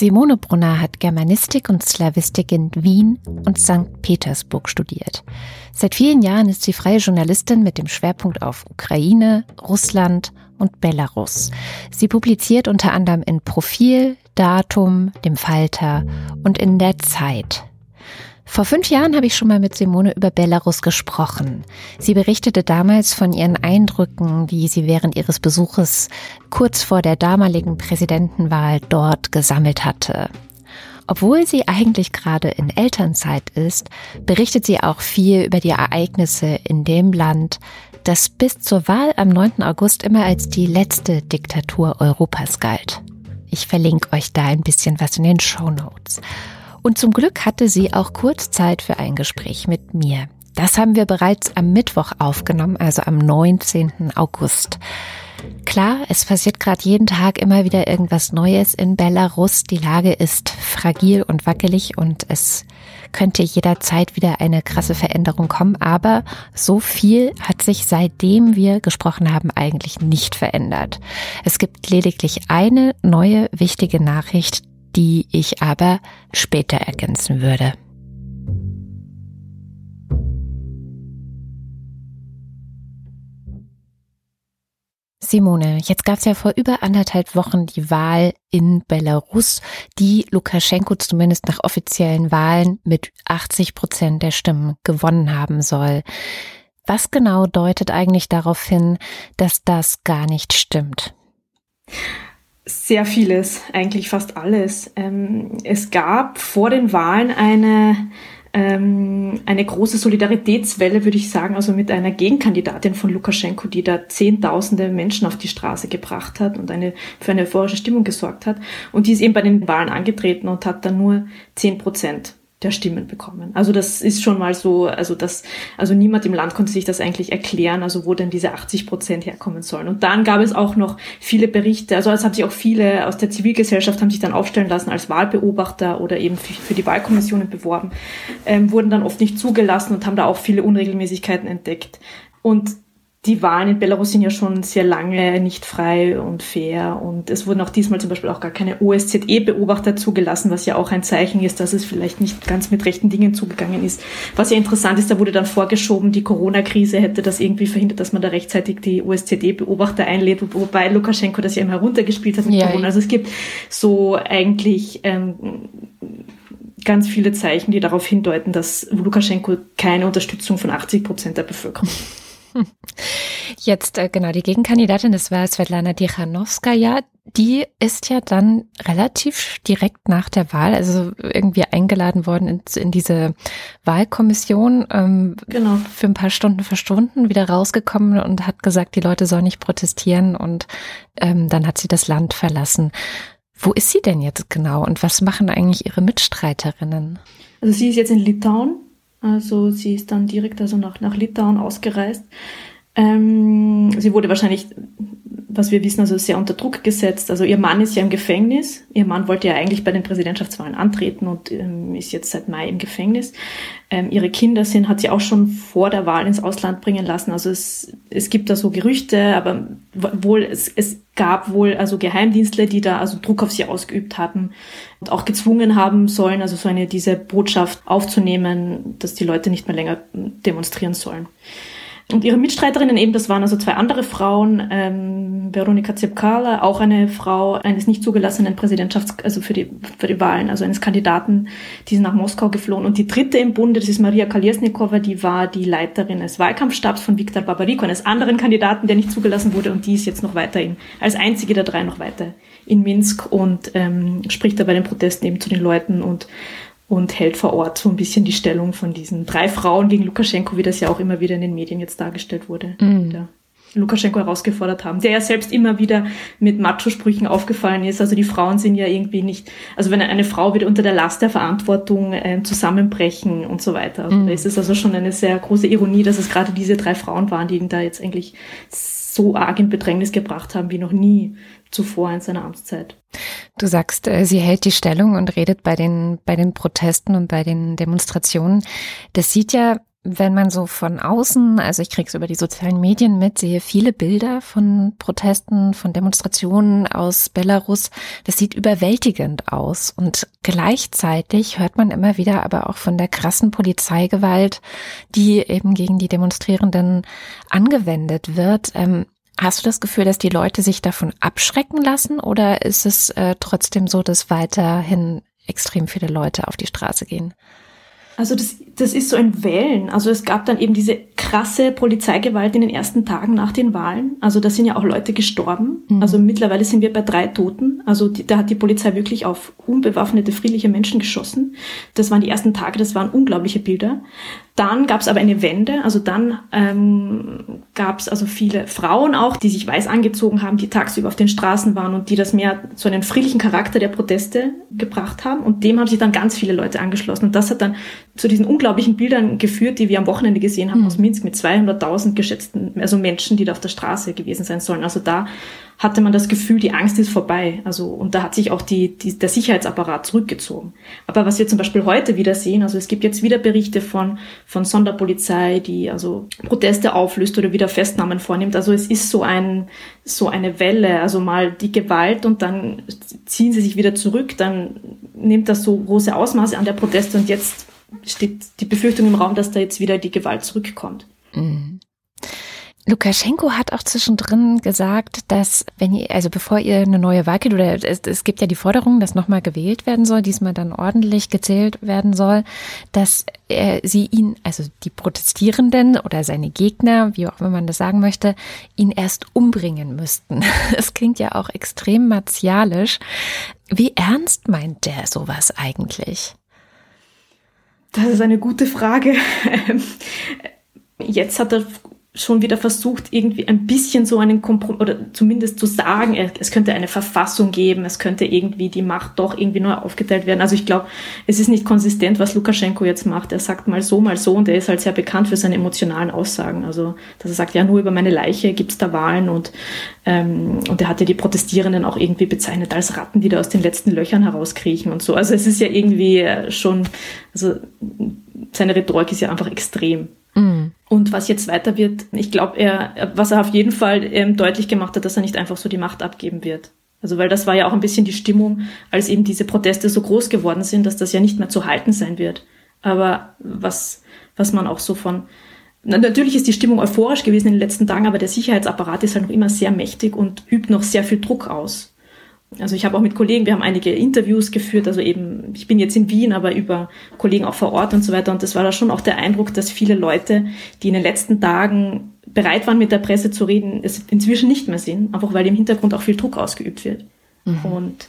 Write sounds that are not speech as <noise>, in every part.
Simone Brunner hat Germanistik und Slawistik in Wien und St. Petersburg studiert. Seit vielen Jahren ist sie freie Journalistin mit dem Schwerpunkt auf Ukraine, Russland und Belarus. Sie publiziert unter anderem in Profil, Datum, dem Falter und in der Zeit. Vor fünf Jahren habe ich schon mal mit Simone über Belarus gesprochen. Sie berichtete damals von ihren Eindrücken, die sie während ihres Besuches kurz vor der damaligen Präsidentenwahl dort gesammelt hatte. Obwohl sie eigentlich gerade in Elternzeit ist, berichtet sie auch viel über die Ereignisse in dem Land, das bis zur Wahl am 9. August immer als die letzte Diktatur Europas galt. Ich verlinke euch da ein bisschen was in den Show Notes. Und zum Glück hatte sie auch kurz Zeit für ein Gespräch mit mir. Das haben wir bereits am Mittwoch aufgenommen, also am 19. August. Klar, es passiert gerade jeden Tag immer wieder irgendwas Neues in Belarus. Die Lage ist fragil und wackelig und es könnte jederzeit wieder eine krasse Veränderung kommen. Aber so viel hat sich seitdem wir gesprochen haben eigentlich nicht verändert. Es gibt lediglich eine neue wichtige Nachricht, die ich aber später ergänzen würde. Simone, jetzt gab es ja vor über anderthalb Wochen die Wahl in Belarus, die Lukaschenko zumindest nach offiziellen Wahlen mit 80 Prozent der Stimmen gewonnen haben soll. Was genau deutet eigentlich darauf hin, dass das gar nicht stimmt? Sehr vieles, eigentlich fast alles. Ähm, es gab vor den Wahlen eine, ähm, eine große Solidaritätswelle, würde ich sagen, also mit einer Gegenkandidatin von Lukaschenko, die da Zehntausende Menschen auf die Straße gebracht hat und eine, für eine euphorische Stimmung gesorgt hat. Und die ist eben bei den Wahlen angetreten und hat dann nur zehn Prozent der Stimmen bekommen. Also das ist schon mal so, also das, also niemand im Land konnte sich das eigentlich erklären, also wo denn diese 80 Prozent herkommen sollen. Und dann gab es auch noch viele Berichte, also es haben sich auch viele aus der Zivilgesellschaft haben sich dann aufstellen lassen als Wahlbeobachter oder eben für, die Wahlkommissionen beworben, ähm, wurden dann oft nicht zugelassen und haben da auch viele Unregelmäßigkeiten entdeckt. Und die Wahlen in Belarus sind ja schon sehr lange nicht frei und fair und es wurden auch diesmal zum Beispiel auch gar keine OSZE-Beobachter zugelassen, was ja auch ein Zeichen ist, dass es vielleicht nicht ganz mit rechten Dingen zugegangen ist. Was ja interessant ist, da wurde dann vorgeschoben, die Corona-Krise hätte das irgendwie verhindert, dass man da rechtzeitig die OSZE-Beobachter einlädt, wobei Lukaschenko das ja immer heruntergespielt hat mit ja, Corona. Also es gibt so eigentlich ähm, ganz viele Zeichen, die darauf hindeuten, dass Lukaschenko keine Unterstützung von 80 Prozent der Bevölkerung hat. <laughs> Jetzt äh, genau die Gegenkandidatin, das war Svetlana Tichanowskaja. Die ist ja dann relativ direkt nach der Wahl, also irgendwie eingeladen worden in, in diese Wahlkommission, ähm, genau. für ein paar Stunden verschwunden, wieder rausgekommen und hat gesagt, die Leute sollen nicht protestieren und ähm, dann hat sie das Land verlassen. Wo ist sie denn jetzt genau und was machen eigentlich ihre Mitstreiterinnen? Also sie ist jetzt in Litauen also sie ist dann direkt also nach, nach Litauen ausgereist. Ähm, sie wurde wahrscheinlich, was wir wissen, also sehr unter Druck gesetzt. Also ihr Mann ist ja im Gefängnis. Ihr Mann wollte ja eigentlich bei den Präsidentschaftswahlen antreten und ähm, ist jetzt seit Mai im Gefängnis. Ähm, ihre Kinder sind, hat sie auch schon vor der Wahl ins Ausland bringen lassen. Also es, es gibt da so Gerüchte, aber wohl, es, es gab wohl also Geheimdienstler, die da also Druck auf sie ausgeübt haben und auch gezwungen haben sollen, also so eine, diese Botschaft aufzunehmen, dass die Leute nicht mehr länger demonstrieren sollen. Und ihre Mitstreiterinnen eben, das waren also zwei andere Frauen, ähm, Veronika Zepkala, auch eine Frau eines nicht zugelassenen Präsidentschafts-, also für die, für die Wahlen, also eines Kandidaten, die sind nach Moskau geflohen. Und die dritte im Bunde, das ist Maria Kaliesnikova, die war die Leiterin des Wahlkampfstabs von Viktor Babariko, eines anderen Kandidaten, der nicht zugelassen wurde. Und die ist jetzt noch weiterhin, als einzige der drei noch weiter in Minsk und ähm, spricht da bei den Protesten eben zu den Leuten und und hält vor Ort so ein bisschen die Stellung von diesen drei Frauen gegen Lukaschenko, wie das ja auch immer wieder in den Medien jetzt dargestellt wurde. Mhm. Lukaschenko herausgefordert haben, der ja selbst immer wieder mit Macho-Sprüchen aufgefallen ist. Also die Frauen sind ja irgendwie nicht, also wenn eine Frau wird unter der Last der Verantwortung äh, zusammenbrechen und so weiter. Also mhm. Da ist es also schon eine sehr große Ironie, dass es gerade diese drei Frauen waren, die ihn da jetzt eigentlich so arg in Bedrängnis gebracht haben wie noch nie zuvor in seiner Amtszeit. Du sagst, äh, sie hält die Stellung und redet bei den, bei den Protesten und bei den Demonstrationen. Das sieht ja wenn man so von außen, also ich kriege es über die sozialen Medien mit, sehe viele Bilder von Protesten, von Demonstrationen aus Belarus. Das sieht überwältigend aus. Und gleichzeitig hört man immer wieder aber auch von der krassen Polizeigewalt, die eben gegen die Demonstrierenden angewendet wird. Ähm, hast du das Gefühl, dass die Leute sich davon abschrecken lassen oder ist es äh, trotzdem so, dass weiterhin extrem viele Leute auf die Straße gehen? Also das, das ist so ein Wellen. Also es gab dann eben diese krasse Polizeigewalt in den ersten Tagen nach den Wahlen. Also da sind ja auch Leute gestorben. Mhm. Also mittlerweile sind wir bei drei Toten. Also die, da hat die Polizei wirklich auf unbewaffnete, friedliche Menschen geschossen. Das waren die ersten Tage, das waren unglaubliche Bilder. Dann gab es aber eine Wende, also dann ähm, gab es also viele Frauen auch, die sich weiß angezogen haben, die tagsüber auf den Straßen waren und die das mehr zu einem friedlichen Charakter der Proteste gebracht haben. Und dem haben sich dann ganz viele Leute angeschlossen. Und das hat dann zu diesen unglaublichen Bildern geführt, die wir am Wochenende gesehen haben mhm. aus Minsk mit 200.000 geschätzten, also Menschen, die da auf der Straße gewesen sein sollen. Also da hatte man das Gefühl, die Angst ist vorbei. Also, und da hat sich auch die, die, der Sicherheitsapparat zurückgezogen. Aber was wir zum Beispiel heute wieder sehen, also es gibt jetzt wieder Berichte von, von Sonderpolizei, die also Proteste auflöst oder wieder Festnahmen vornimmt. Also es ist so ein, so eine Welle, also mal die Gewalt und dann ziehen sie sich wieder zurück, dann nimmt das so große Ausmaße an der Proteste und jetzt steht die Befürchtung im Raum, dass da jetzt wieder die Gewalt zurückkommt. Mhm. Lukaschenko hat auch zwischendrin gesagt, dass wenn ihr, also bevor ihr eine neue Wahl geht, oder es, es gibt ja die Forderung, dass nochmal gewählt werden soll, diesmal dann ordentlich gezählt werden soll, dass er, sie ihn, also die Protestierenden oder seine Gegner, wie auch immer man das sagen möchte, ihn erst umbringen müssten. <laughs> Das klingt ja auch extrem martialisch. Wie ernst meint der sowas eigentlich? Das ist eine gute Frage. <laughs> Jetzt hat er schon wieder versucht, irgendwie ein bisschen so einen Kompromiss, oder zumindest zu sagen, es könnte eine Verfassung geben, es könnte irgendwie die Macht doch irgendwie neu aufgeteilt werden. Also ich glaube, es ist nicht konsistent, was Lukaschenko jetzt macht. Er sagt mal so, mal so und er ist halt sehr bekannt für seine emotionalen Aussagen. Also, dass er sagt, ja, nur über meine Leiche gibt's da Wahlen und, ähm, und er hat ja die Protestierenden auch irgendwie bezeichnet als Ratten, die da aus den letzten Löchern herauskriechen und so. Also es ist ja irgendwie schon, also seine Rhetorik ist ja einfach extrem. Und was jetzt weiter wird, ich glaube, er, was er auf jeden Fall ähm, deutlich gemacht hat, dass er nicht einfach so die Macht abgeben wird. Also weil das war ja auch ein bisschen die Stimmung, als eben diese Proteste so groß geworden sind, dass das ja nicht mehr zu halten sein wird. Aber was, was man auch so von, natürlich ist die Stimmung euphorisch gewesen in den letzten Tagen, aber der Sicherheitsapparat ist halt noch immer sehr mächtig und übt noch sehr viel Druck aus. Also ich habe auch mit Kollegen, wir haben einige Interviews geführt, also eben, ich bin jetzt in Wien, aber über Kollegen auch vor Ort und so weiter. Und das war da schon auch der Eindruck, dass viele Leute, die in den letzten Tagen bereit waren, mit der Presse zu reden, es inzwischen nicht mehr sind, einfach weil im Hintergrund auch viel Druck ausgeübt wird. Mhm. Und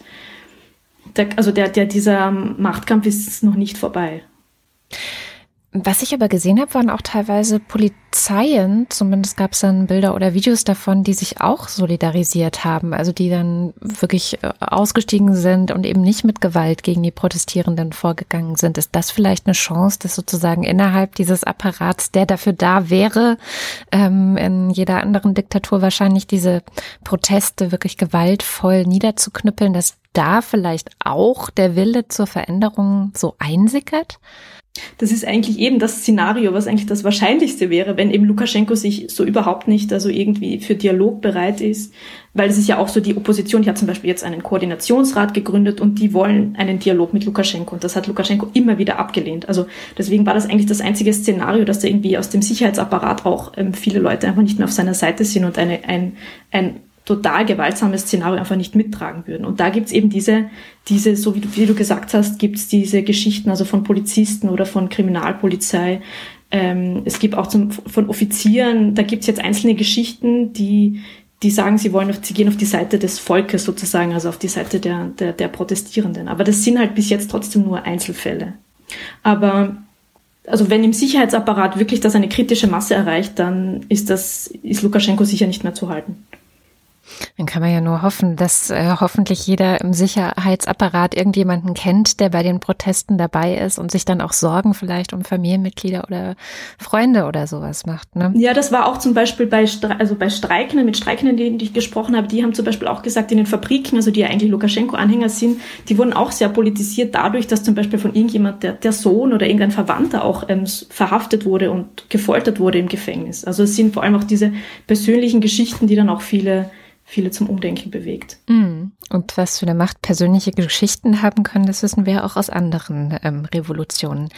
der, also der, der, dieser Machtkampf ist noch nicht vorbei. Was ich aber gesehen habe, waren auch teilweise Polizeien, zumindest gab es dann Bilder oder Videos davon, die sich auch solidarisiert haben, also die dann wirklich äh, ausgestiegen sind und eben nicht mit Gewalt gegen die Protestierenden vorgegangen sind. Ist das vielleicht eine Chance, dass sozusagen innerhalb dieses Apparats, der dafür da wäre, ähm, in jeder anderen Diktatur wahrscheinlich diese Proteste wirklich gewaltvoll niederzuknüppeln, dass da vielleicht auch der Wille zur Veränderung so einsickert? Das ist eigentlich eben das Szenario, was eigentlich das Wahrscheinlichste wäre, wenn eben Lukaschenko sich so überhaupt nicht also irgendwie für Dialog bereit ist, weil es ist ja auch so die Opposition, die hat zum Beispiel jetzt einen Koordinationsrat gegründet und die wollen einen Dialog mit Lukaschenko und das hat Lukaschenko immer wieder abgelehnt. Also deswegen war das eigentlich das einzige Szenario, dass da irgendwie aus dem Sicherheitsapparat auch ähm, viele Leute einfach nicht mehr auf seiner Seite sind und eine, ein, ein total gewaltsames Szenario einfach nicht mittragen würden. Und da gibt's eben diese, diese, so wie du, wie du gesagt hast, gibt's diese Geschichten, also von Polizisten oder von Kriminalpolizei. Ähm, es gibt auch zum, von Offizieren, da gibt's jetzt einzelne Geschichten, die, die sagen, sie wollen, auf, sie gehen auf die Seite des Volkes sozusagen, also auf die Seite der, der, der Protestierenden. Aber das sind halt bis jetzt trotzdem nur Einzelfälle. Aber also wenn im Sicherheitsapparat wirklich das eine kritische Masse erreicht, dann ist das, ist Lukaschenko sicher nicht mehr zu halten. Dann kann man ja nur hoffen, dass äh, hoffentlich jeder im Sicherheitsapparat irgendjemanden kennt, der bei den Protesten dabei ist und sich dann auch Sorgen vielleicht um Familienmitglieder oder Freunde oder sowas macht. Ne? Ja, das war auch zum Beispiel bei, also bei Streikenden, mit Streikenden, die, die ich gesprochen habe, die haben zum Beispiel auch gesagt, in den Fabriken, also die ja eigentlich Lukaschenko-Anhänger sind, die wurden auch sehr politisiert dadurch, dass zum Beispiel von irgendjemand, der, der Sohn oder irgendein Verwandter auch ähm, verhaftet wurde und gefoltert wurde im Gefängnis. Also es sind vor allem auch diese persönlichen Geschichten, die dann auch viele viele zum Umdenken bewegt. Mm. Und was für eine Macht persönliche Geschichten haben können, das wissen wir auch aus anderen ähm, Revolutionen.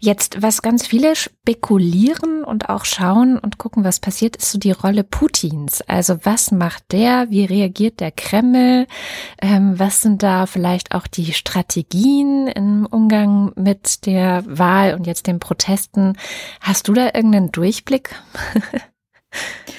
Jetzt, was ganz viele spekulieren und auch schauen und gucken, was passiert, ist so die Rolle Putins. Also was macht der? Wie reagiert der Kreml? Ähm, was sind da vielleicht auch die Strategien im Umgang mit der Wahl und jetzt den Protesten? Hast du da irgendeinen Durchblick? <laughs>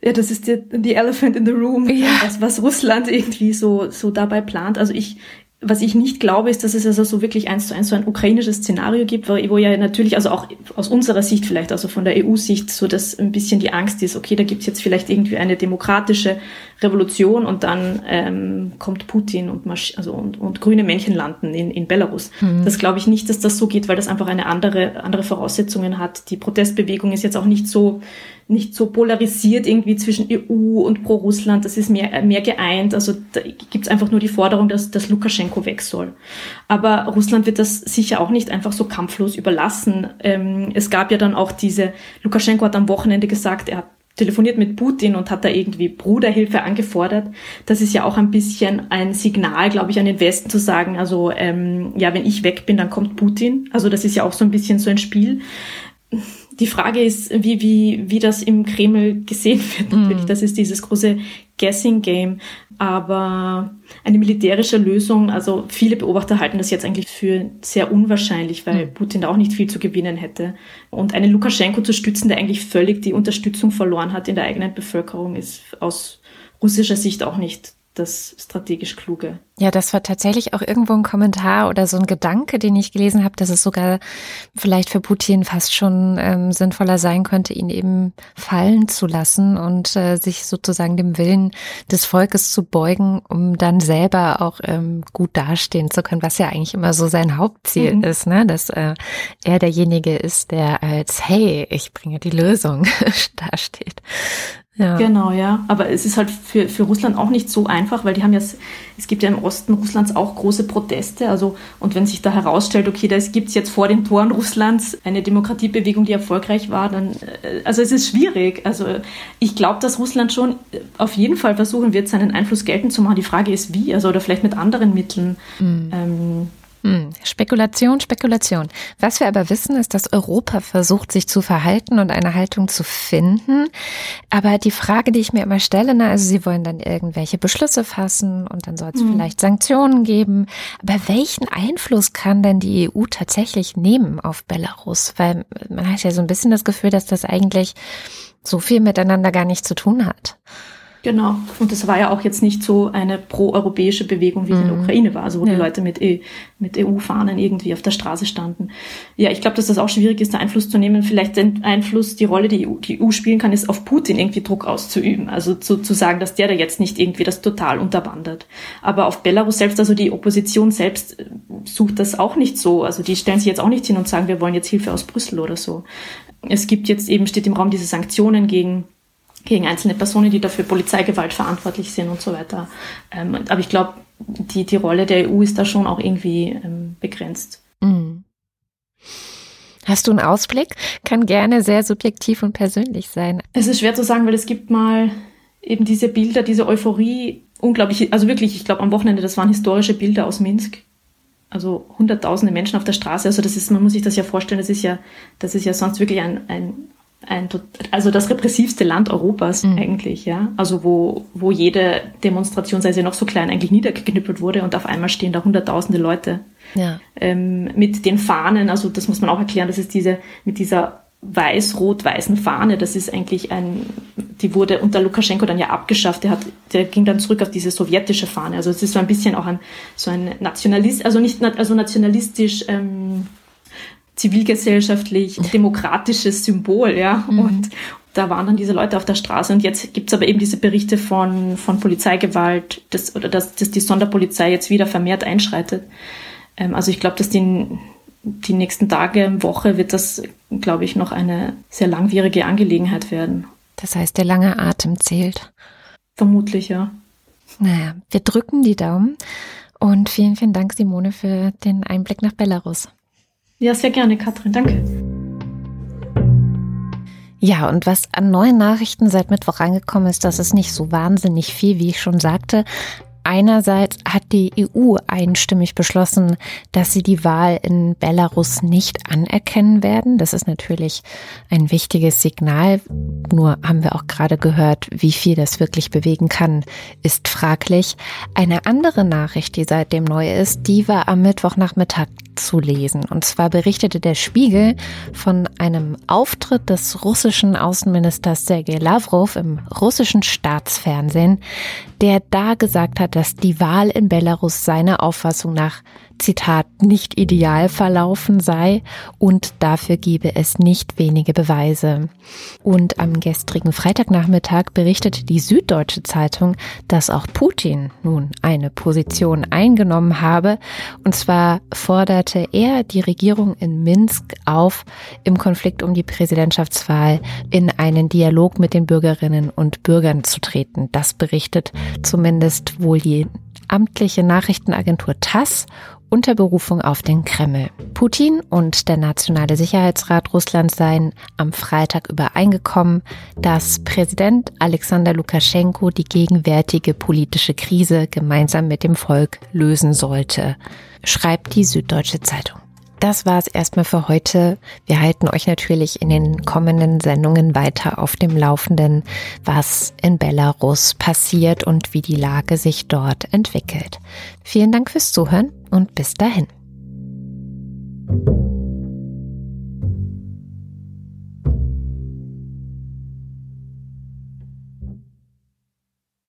Ja, das ist die, die Elephant in the Room, ja. was, was Russland irgendwie so, so dabei plant. Also ich, was ich nicht glaube, ist, dass es also so wirklich eins zu eins so ein ukrainisches Szenario gibt, wo, wo ja natürlich, also auch aus unserer Sicht vielleicht, also von der EU-Sicht, so dass ein bisschen die Angst ist, okay, da gibt's jetzt vielleicht irgendwie eine demokratische Revolution und dann ähm, kommt Putin und, also und, und grüne Männchen landen in, in Belarus. Mhm. Das glaube ich nicht, dass das so geht, weil das einfach eine andere, andere Voraussetzungen hat. Die Protestbewegung ist jetzt auch nicht so nicht so polarisiert irgendwie zwischen EU und pro-Russland. Das ist mehr, mehr geeint. Also da gibt es einfach nur die Forderung, dass, dass Lukaschenko weg soll. Aber Russland wird das sicher auch nicht einfach so kampflos überlassen. Ähm, es gab ja dann auch diese, Lukaschenko hat am Wochenende gesagt, er hat telefoniert mit Putin und hat da irgendwie Bruderhilfe angefordert. Das ist ja auch ein bisschen ein Signal, glaube ich, an den Westen zu sagen, also ähm, ja, wenn ich weg bin, dann kommt Putin. Also das ist ja auch so ein bisschen so ein Spiel die Frage ist, wie, wie, wie das im Kreml gesehen wird. Natürlich, mm. das ist dieses große Guessing Game. Aber eine militärische Lösung, also viele Beobachter halten das jetzt eigentlich für sehr unwahrscheinlich, weil mm. Putin da auch nicht viel zu gewinnen hätte. Und einen Lukaschenko zu stützen, der eigentlich völlig die Unterstützung verloren hat in der eigenen Bevölkerung, ist aus russischer Sicht auch nicht das strategisch Kluge. Ja, das war tatsächlich auch irgendwo ein Kommentar oder so ein Gedanke, den ich gelesen habe, dass es sogar vielleicht für Putin fast schon ähm, sinnvoller sein könnte, ihn eben fallen zu lassen und äh, sich sozusagen dem Willen des Volkes zu beugen, um dann selber auch ähm, gut dastehen zu können, was ja eigentlich immer so sein Hauptziel mhm. ist, ne? dass äh, er derjenige ist, der als Hey, ich bringe die Lösung <laughs> dasteht. Ja. Genau, ja. Aber es ist halt für, für Russland auch nicht so einfach, weil die haben ja, es gibt ja im Osten Russlands auch große Proteste. Also, und wenn sich da herausstellt, okay, da gibt es jetzt vor den Toren Russlands eine Demokratiebewegung, die erfolgreich war, dann, äh, also es ist schwierig. Also, ich glaube, dass Russland schon auf jeden Fall versuchen wird, seinen Einfluss geltend zu machen. Die Frage ist, wie, also, oder vielleicht mit anderen Mitteln. Mhm. Ähm, hm, Spekulation, Spekulation. Was wir aber wissen, ist, dass Europa versucht, sich zu verhalten und eine Haltung zu finden. Aber die Frage, die ich mir immer stelle, na, also sie wollen dann irgendwelche Beschlüsse fassen und dann soll es mhm. vielleicht Sanktionen geben. Aber welchen Einfluss kann denn die EU tatsächlich nehmen auf Belarus? Weil man hat ja so ein bisschen das Gefühl, dass das eigentlich so viel miteinander gar nicht zu tun hat. Genau. Und das war ja auch jetzt nicht so eine proeuropäische Bewegung, wie mhm. in der mhm. Ukraine war, also wo ja. die Leute mit, e, mit EU-Fahnen irgendwie auf der Straße standen. Ja, ich glaube, dass das auch schwierig ist, da Einfluss zu nehmen. Vielleicht den Einfluss, die Rolle, die EU, die EU spielen kann, ist auf Putin irgendwie Druck auszuüben. Also zu, zu sagen, dass der da jetzt nicht irgendwie das total unterwandert. Aber auf Belarus selbst, also die Opposition selbst äh, sucht das auch nicht so. Also die stellen sich jetzt auch nicht hin und sagen, wir wollen jetzt Hilfe aus Brüssel oder so. Es gibt jetzt eben, steht im Raum diese Sanktionen gegen gegen einzelne Personen, die dafür Polizeigewalt verantwortlich sind und so weiter. Ähm, aber ich glaube, die, die Rolle der EU ist da schon auch irgendwie ähm, begrenzt. Mhm. Hast du einen Ausblick? Kann gerne sehr subjektiv und persönlich sein. Es ist schwer zu sagen, weil es gibt mal eben diese Bilder, diese Euphorie, unglaublich, also wirklich, ich glaube am Wochenende, das waren historische Bilder aus Minsk. Also hunderttausende Menschen auf der Straße. Also das ist, man muss sich das ja vorstellen, das ist ja, das ist ja sonst wirklich ein, ein ein, also das repressivste Land Europas mhm. eigentlich, ja. Also wo, wo jede Demonstration, sei sie noch so klein, eigentlich niedergeknüppelt wurde und auf einmal stehen da hunderttausende Leute ja. ähm, mit den Fahnen. Also das muss man auch erklären, das ist diese, mit dieser weiß-rot-weißen Fahne, das ist eigentlich ein, die wurde unter Lukaschenko dann ja abgeschafft, der hat, der ging dann zurück auf diese sowjetische Fahne. Also es ist so ein bisschen auch ein, so ein Nationalist, also nicht, also nationalistisch, ähm, zivilgesellschaftlich demokratisches Symbol, ja. Mhm. Und da waren dann diese Leute auf der Straße. Und jetzt gibt's aber eben diese Berichte von, von Polizeigewalt, das, oder dass, dass die Sonderpolizei jetzt wieder vermehrt einschreitet. Ähm, also ich glaube, dass die, die nächsten Tage, Woche wird das, glaube ich, noch eine sehr langwierige Angelegenheit werden. Das heißt, der lange Atem zählt. Vermutlich, ja. Naja, wir drücken die Daumen und vielen, vielen Dank, Simone, für den Einblick nach Belarus. Ja, sehr gerne, Katrin. Danke. Ja, und was an neuen Nachrichten seit Mittwoch angekommen ist, das ist nicht so wahnsinnig viel, wie ich schon sagte. Einerseits hat die EU einstimmig beschlossen, dass sie die Wahl in Belarus nicht anerkennen werden. Das ist natürlich ein wichtiges Signal. Nur haben wir auch gerade gehört, wie viel das wirklich bewegen kann, ist fraglich. Eine andere Nachricht, die seitdem neu ist, die war am Mittwochnachmittag zu lesen. Und zwar berichtete der Spiegel von einem Auftritt des russischen Außenministers Sergei Lavrov im russischen Staatsfernsehen, der da gesagt hat, dass die Wahl in Belarus seiner Auffassung nach Zitat, nicht ideal verlaufen sei und dafür gebe es nicht wenige Beweise. Und am gestrigen Freitagnachmittag berichtete die Süddeutsche Zeitung, dass auch Putin nun eine Position eingenommen habe. Und zwar forderte er die Regierung in Minsk auf, im Konflikt um die Präsidentschaftswahl in einen Dialog mit den Bürgerinnen und Bürgern zu treten. Das berichtet zumindest wohl die amtliche Nachrichtenagentur TASS unter Berufung auf den Kreml. Putin und der Nationale Sicherheitsrat Russlands seien am Freitag übereingekommen, dass Präsident Alexander Lukaschenko die gegenwärtige politische Krise gemeinsam mit dem Volk lösen sollte, schreibt die Süddeutsche Zeitung. Das war es erstmal für heute. Wir halten euch natürlich in den kommenden Sendungen weiter auf dem Laufenden, was in Belarus passiert und wie die Lage sich dort entwickelt. Vielen Dank fürs Zuhören und bis dahin.